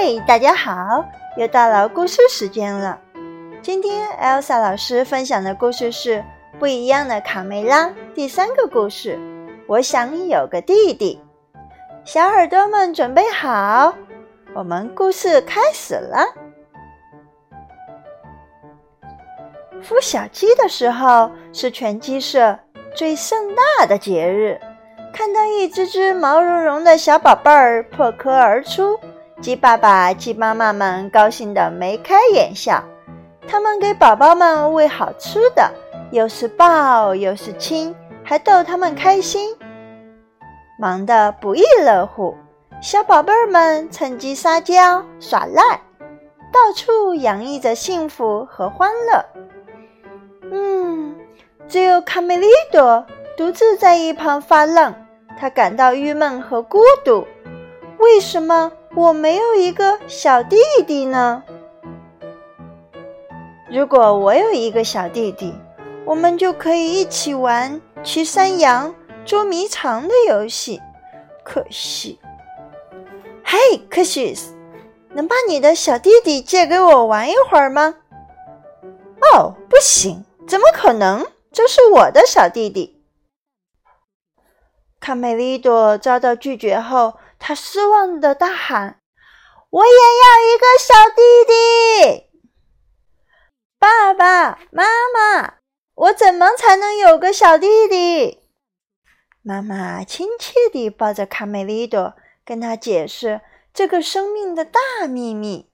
嘿，大家好！又到了故事时间了。今天 Elsa 老师分享的故事是《不一样的卡梅拉》第三个故事。我想有个弟弟。小耳朵们准备好，我们故事开始了。孵小鸡的时候是全鸡舍最盛大的节日。看到一只只毛茸茸的小宝贝儿破壳而出，鸡爸爸、鸡妈妈们高兴得眉开眼笑。他们给宝宝们喂好吃的，又是抱又是亲，还逗他们开心，忙得不亦乐乎。小宝贝儿们趁机撒娇耍赖，到处洋溢着幸福和欢乐。嗯，只有卡梅利多。独自在一旁发愣，他感到郁闷和孤独。为什么我没有一个小弟弟呢？如果我有一个小弟弟，我们就可以一起玩骑山羊、捉迷藏的游戏。可惜，嘿，克西斯，能把你的小弟弟借给我玩一会儿吗？哦，不行，怎么可能？这是我的小弟弟。卡梅利多遭到拒绝后，他失望的大喊：“我也要一个小弟弟！爸爸妈妈，我怎么才能有个小弟弟？”妈妈亲切地抱着卡梅利多，跟他解释这个生命的大秘密。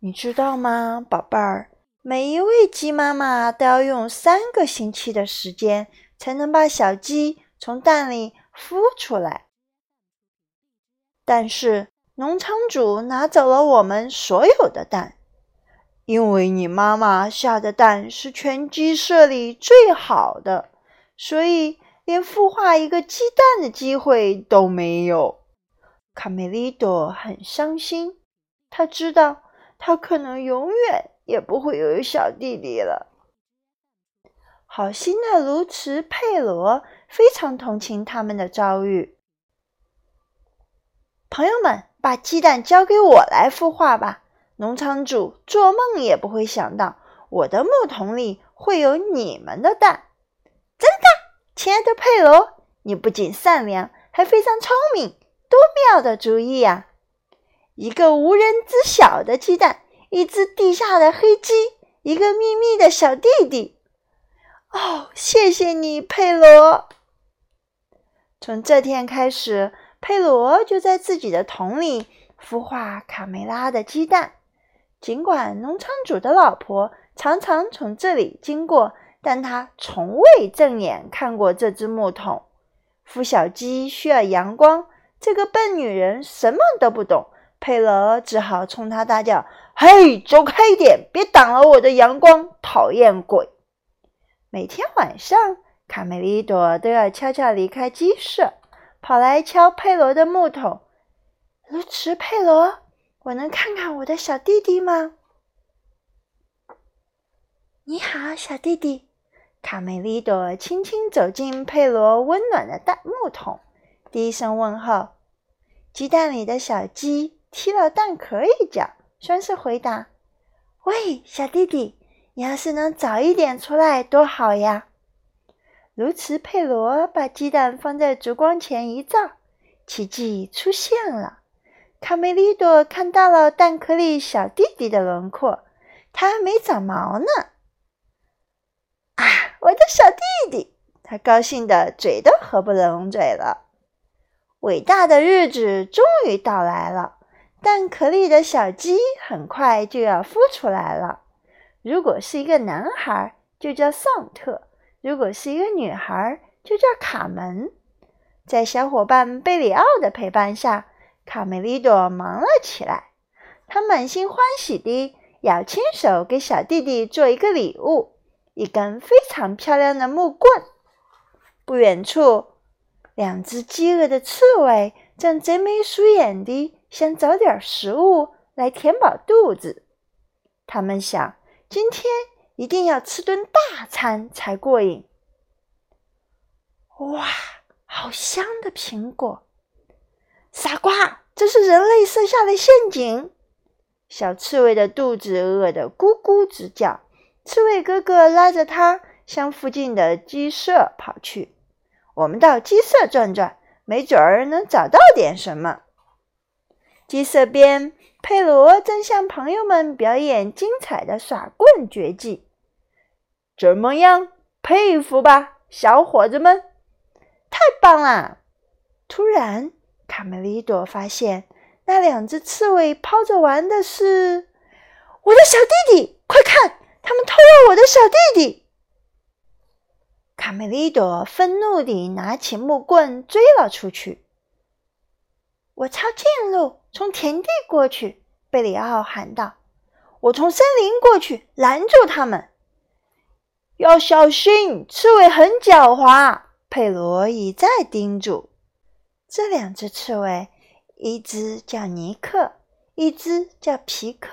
你知道吗，宝贝儿？每一位鸡妈妈都要用三个星期的时间，才能把小鸡。从蛋里孵出来，但是农场主拿走了我们所有的蛋，因为你妈妈下的蛋是全鸡舍里最好的，所以连孵化一个鸡蛋的机会都没有。卡梅利多很伤心，他知道他可能永远也不会有小弟弟了。好心的卢茨佩罗非常同情他们的遭遇。朋友们，把鸡蛋交给我来孵化吧！农场主做梦也不会想到，我的木桶里会有你们的蛋。真的，亲爱的佩罗，你不仅善良，还非常聪明，多妙的主意呀！一个无人知晓的鸡蛋，一只地下的黑鸡，一个秘密的小弟弟。哦，谢谢你，佩罗。从这天开始，佩罗就在自己的桶里孵化卡梅拉的鸡蛋。尽管农场主的老婆常常从这里经过，但他从未正眼看过这只木桶。孵小鸡需要阳光，这个笨女人什么都不懂。佩罗只好冲她大叫：“嘿，走开一点，别挡了我的阳光，讨厌鬼！”每天晚上，卡梅利多都要悄悄离开鸡舍，跑来敲佩罗的木桶。卢茨佩罗，我能看看我的小弟弟吗？你好，小弟弟。卡梅利多轻轻走进佩罗温暖的大木桶，低声问候。鸡蛋里的小鸡踢了蛋壳一脚，算是回答：“喂，小弟弟。”你要是能早一点出来多好呀！卢茨佩罗把鸡蛋放在烛光前一照，奇迹出现了。卡梅利多看到了蛋壳里小弟弟的轮廓，他还没长毛呢。啊，我的小弟弟！他高兴的嘴都合不拢嘴了。伟大的日子终于到来了，蛋壳里的小鸡很快就要孵出来了。如果是一个男孩，就叫桑特；如果是一个女孩，就叫卡门。在小伙伴贝里奥的陪伴下，卡梅利多忙了起来。他满心欢喜地要亲手给小弟弟做一个礼物——一根非常漂亮的木棍。不远处，两只饥饿的刺猬正贼眉鼠眼地想找点食物来填饱肚子。他们想。今天一定要吃顿大餐才过瘾！哇，好香的苹果！傻瓜，这是人类设下的陷阱。小刺猬的肚子饿得咕咕直叫，刺猬哥哥拉着它向附近的鸡舍跑去。我们到鸡舍转转，没准儿能找到点什么。鸡舍边，佩罗正向朋友们表演精彩的耍棍绝技。怎么样？佩服吧，小伙子们！太棒了！突然，卡梅利多发现。那两只刺猬抛着玩的是我的小弟弟，快看，他们偷了我的小弟弟！卡梅利多愤怒地拿起木棍追了出去。我抄近路，从田地过去。贝里奥喊道：“我从森林过去，拦住他们。要小心，刺猬很狡猾。”佩罗一再叮嘱。这两只刺猬。一只叫尼克，一只叫皮克。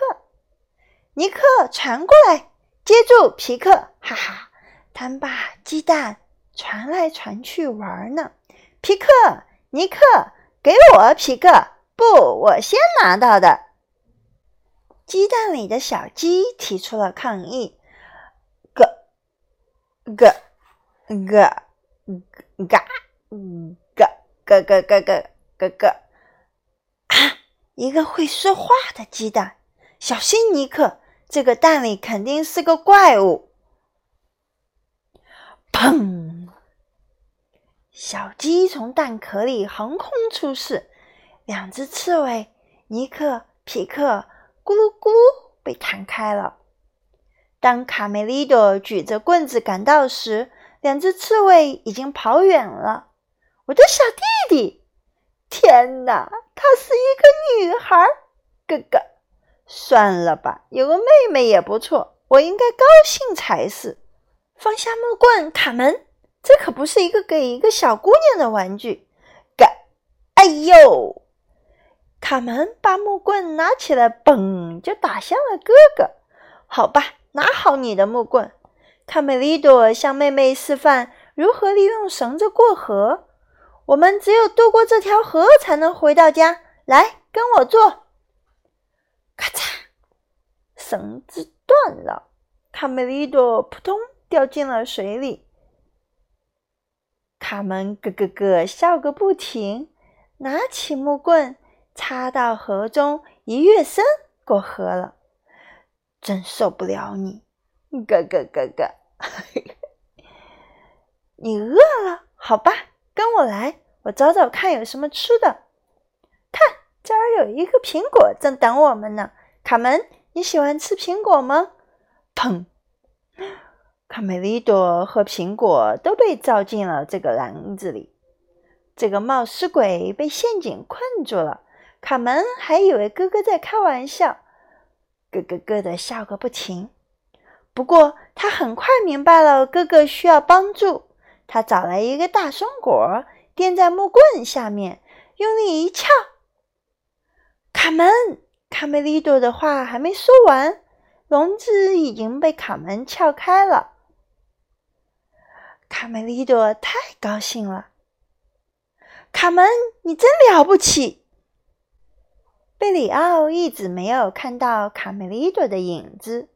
尼克传过来，接住皮克，哈哈！他们把鸡蛋传来传去玩呢。皮克，尼克，给我皮克！不，我先拿到的。鸡蛋里的小鸡提出了抗议。咯咯咯嘎嘎咯咯咯咯咯咯。一个会说话的鸡蛋，小心尼克！这个蛋里肯定是个怪物。砰！小鸡从蛋壳里横空出世，两只刺猬尼克、皮克咕噜咕噜被弹开了。当卡梅利多举着棍子赶到时，两只刺猬已经跑远了。我的小弟弟！天哪，她是一个女孩！哥哥，算了吧，有个妹妹也不错，我应该高兴才是。放下木棍，卡门，这可不是一个给一个小姑娘的玩具。嘎，哎呦！卡门把木棍拿起来，嘣，就打向了哥哥。好吧，拿好你的木棍。卡梅利多向妹妹示范如何利用绳子过河。我们只有渡过这条河，才能回到家。来，跟我做。咔嚓，绳子断了，卡梅利多扑通掉进了水里。卡门咯咯咯笑个不停，拿起木棍插到河中，一跃身过河了。真受不了你，咯咯咯咯！你饿了？好吧。跟我来，我找找看有什么吃的。看，这儿有一个苹果正等我们呢。卡门，你喜欢吃苹果吗？砰！卡梅利多和苹果都被照进了这个篮子里。这个冒失鬼被陷阱困住了。卡门还以为哥哥在开玩笑，咯咯咯的笑个不停。不过他很快明白了，哥哥需要帮助。他找来一个大松果，垫在木棍下面，用力一撬。卡门，卡梅利多的话还没说完，笼子已经被卡门撬开了。卡梅利多太高兴了。卡门，你真了不起！贝里奥一直没有看到卡梅利多的影子。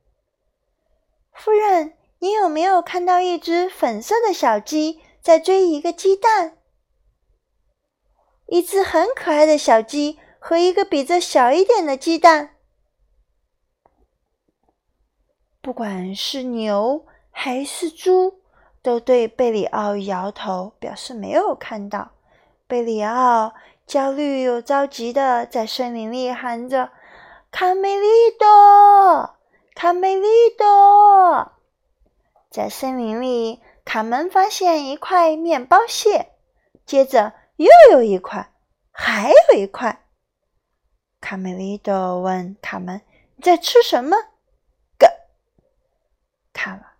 夫人。你有没有看到一只粉色的小鸡在追一个鸡蛋？一只很可爱的小鸡和一个比这小一点的鸡蛋。不管是牛还是猪，都对贝里奥摇头，表示没有看到。贝里奥焦虑又着急的在森林里喊着：“卡梅利多，卡梅利多！”在森林里，卡门发现一块面包屑，接着又有一块，还有一块。卡梅利多问卡门：“你在吃什么？”哥，卡了。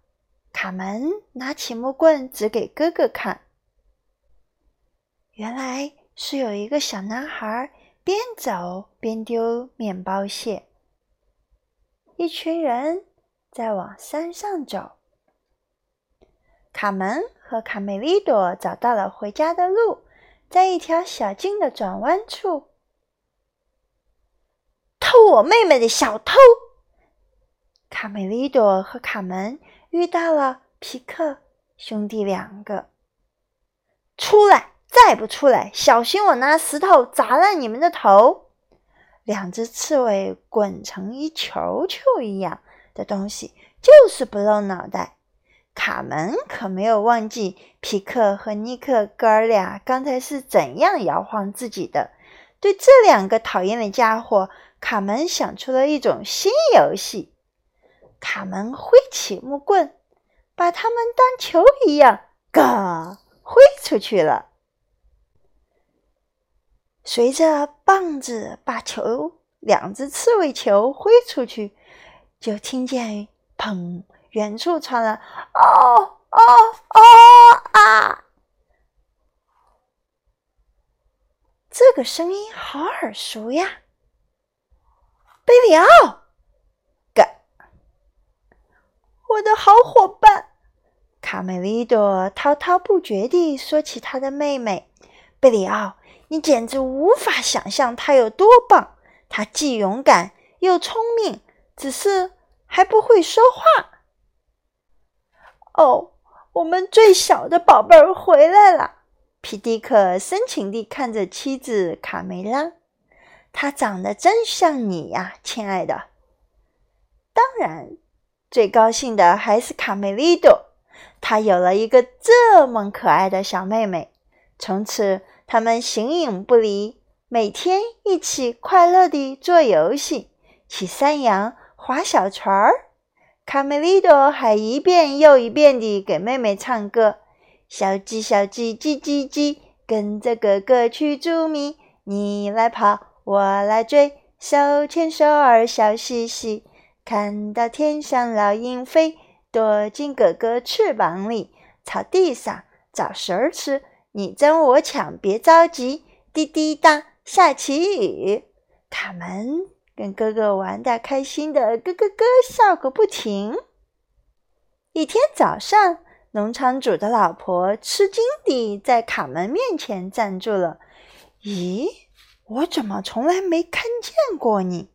卡门拿起木棍指给哥哥看，原来是有一个小男孩边走边丢面包屑。一群人在往山上走。卡门和卡梅利多找到了回家的路，在一条小径的转弯处，偷我妹妹的小偷！卡梅利多和卡门遇到了皮克兄弟两个。出来！再不出来，小心我拿石头砸烂你们的头！两只刺猬滚成一球球一样的东西，就是不露脑袋。卡门可没有忘记皮克和尼克哥儿俩刚才是怎样摇晃自己的。对这两个讨厌的家伙，卡门想出了一种新游戏。卡门挥起木棍，把他们当球一样，嘎挥出去了。随着棒子把球，两只刺猬球挥出去，就听见“砰”，远处传来“哦哦哦啊”，这个声音好耳熟呀！贝里奥，嘎！我的好伙伴！卡梅利多滔滔不绝地说起他的妹妹贝里奥。你简直无法想象他有多棒！他既勇敢又聪明，只是还不会说话。哦，我们最小的宝贝儿回来了！皮迪克深情地看着妻子卡梅拉，她长得真像你呀，亲爱的。当然，最高兴的还是卡梅利多，她有了一个这么可爱的小妹妹。从此。他们形影不离，每天一起快乐地做游戏，骑山羊、划小船儿。卡梅利多还一遍又一遍地给妹妹唱歌：“小鸡，小鸡，叽叽叽，跟着哥哥去捉迷，你来跑，我来追，手牵手儿笑嘻嘻。看到天上老鹰飞，躲进哥哥翅膀里，草地上找食儿吃。”你争我抢，别着急，滴滴答，下起雨。卡门跟哥哥玩的开心的咯咯咯笑个不停。一天早上，农场主的老婆吃惊地在卡门面前站住了。咦，我怎么从来没看见过你，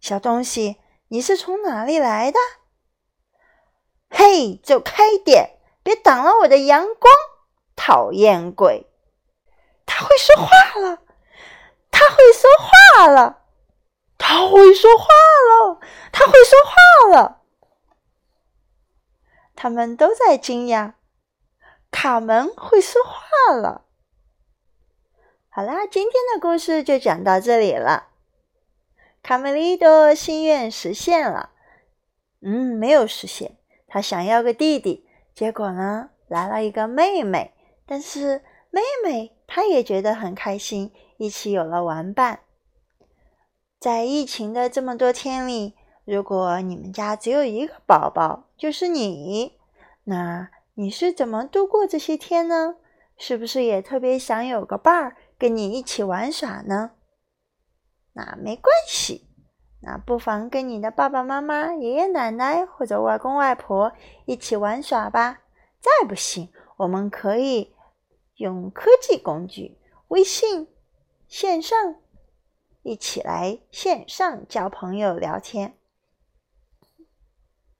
小东西？你是从哪里来的？嘿，走开点，别挡了我的阳光！讨厌鬼！他会说话了，他会说话了，他会说话了，他会说话了。他们都在惊讶，卡门会说话了。好啦，今天的故事就讲到这里了。卡梅利多心愿实现了，嗯，没有实现。他想要个弟弟，结果呢，来了一个妹妹。但是妹妹她也觉得很开心，一起有了玩伴。在疫情的这么多天里，如果你们家只有一个宝宝，就是你，那你是怎么度过这些天呢？是不是也特别想有个伴儿跟你一起玩耍呢？那没关系，那不妨跟你的爸爸妈妈、爷爷奶奶或者外公外婆一起玩耍吧。再不行，我们可以。用科技工具，微信线上一起来线上交朋友聊天。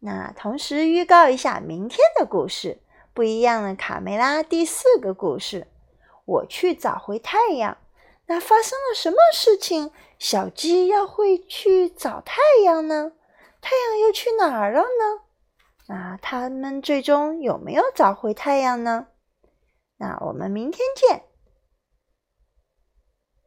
那同时预告一下明天的故事，不一样的卡梅拉第四个故事。我去找回太阳。那发生了什么事情？小鸡要会去找太阳呢？太阳又去哪儿了呢？那他们最终有没有找回太阳呢？那我们明天见。